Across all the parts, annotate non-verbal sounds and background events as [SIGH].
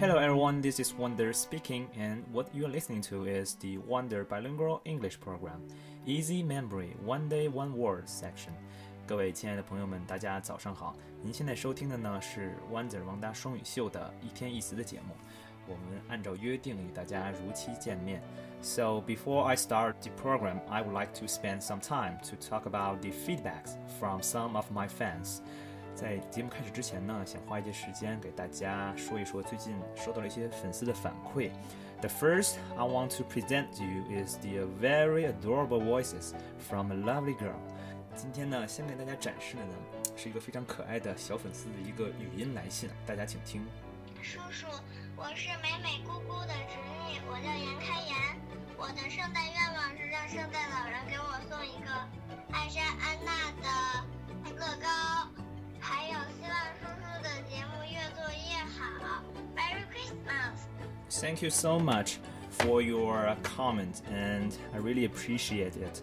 Hello everyone, this is Wonder speaking, and what you're listening to is the Wonder Bilingual English Program, Easy Memory One Day One Word section. 各位亲爱的朋友们，大家早上好！您现在收听的呢是 Wonder 王大双语秀的一天一词的节目。我们按照约定与大家如期见面。So before I start the program, I would like to spend some time to talk about the feedbacks from some of my fans. 在节目开始之前呢，想花一些时间给大家说一说最近收到了一些粉丝的反馈。The first I want to present to you is the very adorable voices from a lovely girl。今天呢，先给大家展示的呢是一个非常可爱的小粉丝的一个语音来信，大家请听。叔叔，我是美美姑姑的侄女，我叫严开颜。我的圣诞愿望是让圣诞老人给我送一个艾莎安 Thank you so much for your comment, and I really appreciate it.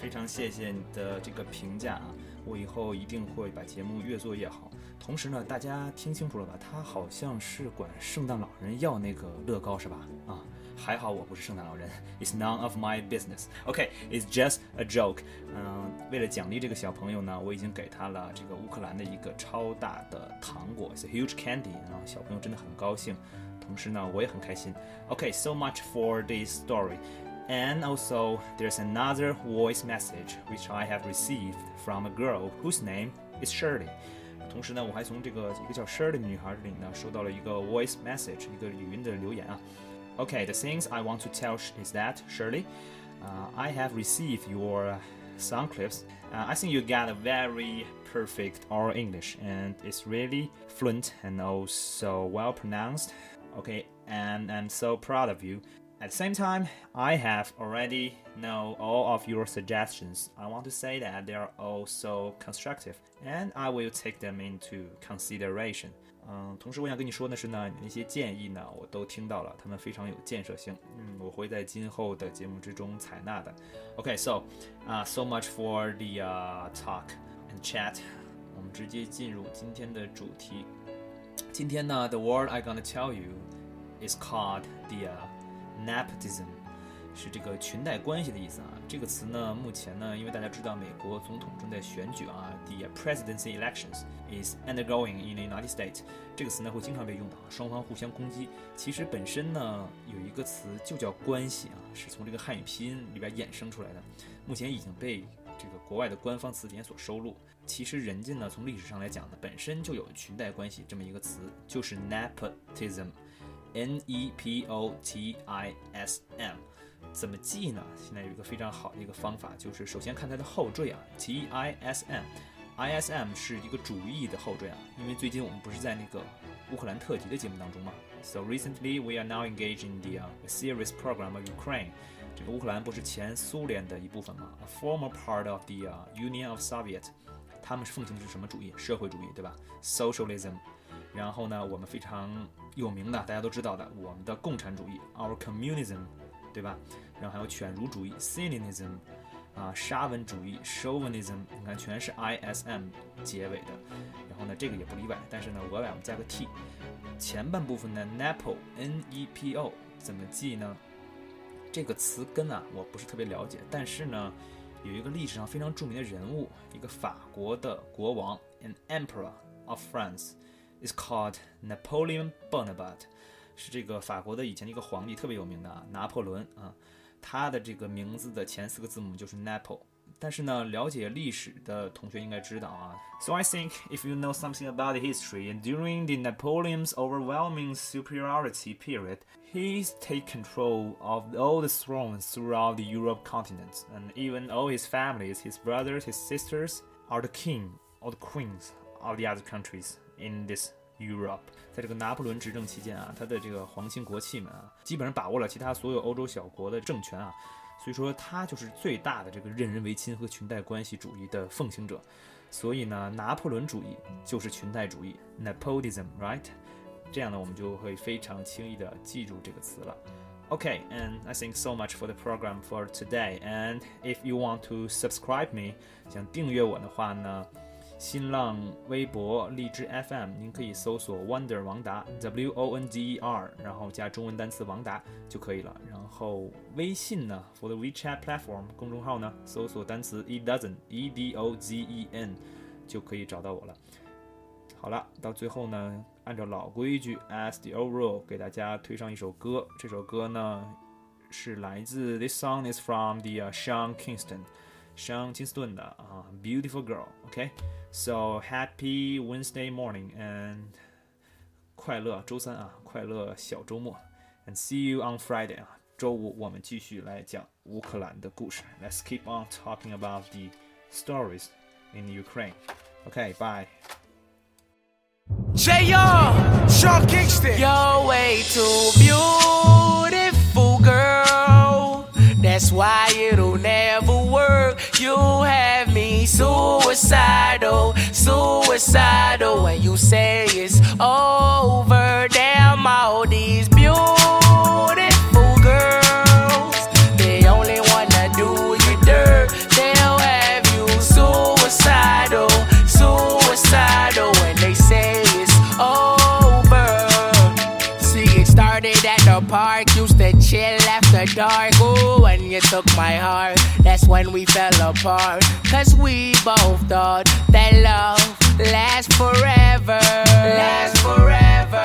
非常谢谢你的这个评价啊！我以后一定会把节目越做越好。同时呢，大家听清楚了吧？他好像是管圣诞老人要那个乐高是吧？啊。还好我不是圣诞老人，It's none of my business. OK, it's just a joke. 嗯，为了奖励这个小朋友呢，我已经给他了这个乌克兰的一个超大的糖果，It's a huge candy. 然后小朋友真的很高兴，同时呢，我也很开心。OK, so much for this story. And also, there's another voice message which I have received from a girl whose name is Shirley. 同时呢，我还从这个一个叫 Shirley 的女孩这里呢收到了一个 voice message，一个语音的留言啊。 Okay, the things I want to tell is that, Shirley, uh, I have received your sound clips. Uh, I think you got a very perfect oral English and it's really fluent and also well pronounced. Okay, and I'm so proud of you. At the same time, I have already know all of your suggestions. I want to say that they are all so constructive and I will take them into consideration. 嗯，同时我想跟你说的是呢，那些建议呢，我都听到了，他们非常有建设性。嗯，我会在今后的节目之中采纳的。OK，so，啊，so much for the talk and chat。我们直接进入今天的主题。今天呢，the [LAUGHS] word I gonna tell you is called the nepotism。 是这个裙带关系的意思啊。这个词呢，目前呢，因为大家知道美国总统正在选举啊，the presidency elections is undergoing in the United States。这个词呢会经常被用到，双方互相攻击。其实本身呢有一个词就叫关系啊，是从这个汉语拼音里边衍生出来的。目前已经被这个国外的官方词典所收录。其实人家呢从历史上来讲呢，本身就有裙带关系这么一个词，就是 nepotism，n e p o t i s m。怎么记呢？现在有一个非常好的一个方法，就是首先看它的后缀啊，T I S M，I S M 是一个主义的后缀啊。因为最近我们不是在那个乌克兰特辑的节目当中吗？So recently we are now engaged in the series program of Ukraine。这个乌克兰不是前苏联的一部分吗？A former part of the Union of Soviet。他们奉行的是什么主义？社会主义，对吧？Socialism。然后呢，我们非常有名的，大家都知道的，我们的共产主义，Our Communism。对吧？然后还有犬儒主义 （Stalinism），啊，沙文主义 （Chauvinism），你看全是 ism 结尾的。然后呢，这个也不例外，但是呢，额外我们加个 t。前半部分呢，nepo（n-e-p-o） 怎么记呢？这个词根啊，我不是特别了解，但是呢，有一个历史上非常著名的人物，一个法国的国王，an emperor of France，is called Napoleon Bonaparte。是这个法国的以前的一个皇帝，特别有名的啊，拿破仑啊，他的这个名字的前四个字母就是 Napole。但是呢，了解历史的同学应该知道啊。So I think if you know something about history, and during the Napoleon's overwhelming superiority period, he take control of all the thrones throughout the Europe continent, and even all his families, his brothers, his sisters, are the king or the queens of the other countries in this Europe，在这个拿破仑执政期间啊，他的这个皇亲国戚们啊，基本上把握了其他所有欧洲小国的政权啊，所以说他就是最大的这个任人唯亲和裙带关系主义的奉行者。所以呢，拿破仑主义就是裙带主义，Nepotism，right？这样呢，我们就会非常轻易的记住这个词了。Okay，and I think so much for the program for today. And if you want to subscribe me，想订阅我的话呢？新浪微博、荔枝 FM，您可以搜索 Wonder 王达 W O N D E R，然后加中文单词王达就可以了。然后微信呢，for the WeChat platform 公众号呢，搜索单词 E dozen E D O Z E N 就可以找到我了。好了，到最后呢，按照老规矩，as the old rule，给大家推上一首歌。这首歌呢是来自 This song is from the、uh, Sean Kingston，Sean 金斯顿的啊、uh, Beautiful Girl。OK，so、okay? happy Wednesday morning and 快乐周三啊，快乐小周末，and see you on Friday 啊，周五我们继续来讲乌克兰的故事。Let's keep on talking about the stories in Ukraine. Okay, bye. JR, Sean Kingston. You're way too Suicidal, suicidal. When you say it's over, damn all these beautiful girls. They only wanna do you dirt. They'll have you suicidal, suicidal. When they say it's over. See, it started at the park. Used to chill after dark. Ooh, when you took my heart, when we fell apart. Cause we both thought that love lasts forever. Lasts forever.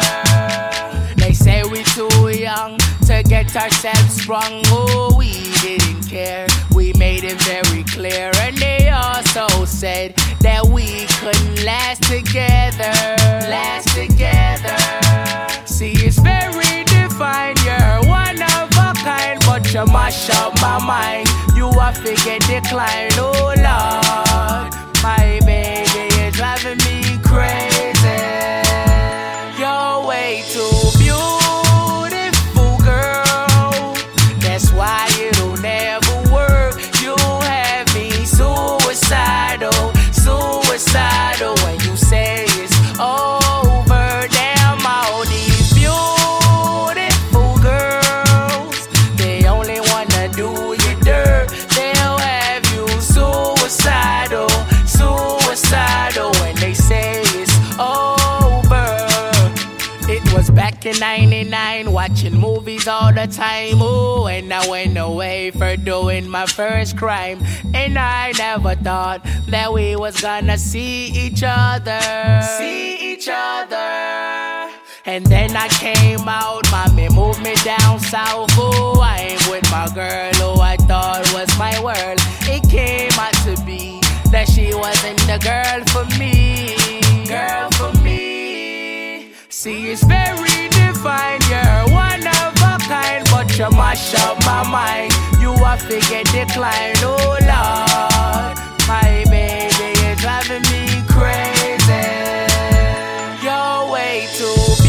They say we too young to get ourselves sprung. Oh, we didn't care. We made it very clear. And they also said that we couldn't last together. Last together. See, it's very defined. You're one of a kind, but you mash up my mind. Are figure decline. Oh, Lord. My baby is driving me crazy. You're way too beautiful, all the time. Ooh, and I went away for doing my first crime. And I never thought that we was gonna see each other. See each other. And then I came out, mommy moved me down south. Ooh, I ain't with my girl who I thought was my world. It came out to be that she wasn't the girl for me. Girl for me. See, it's very You are figure decline, oh Lord. My baby is driving me crazy. You're way too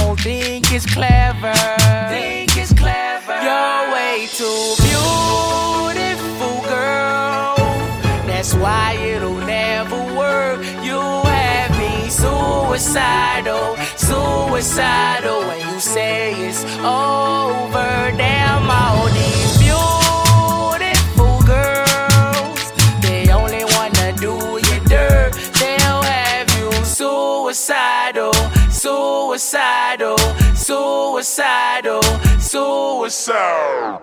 suicidal, suicidal. When you say it's over, damn all these beautiful girls. They only wanna do you dirt. They'll have you suicidal, suicidal, suicidal, suicidal.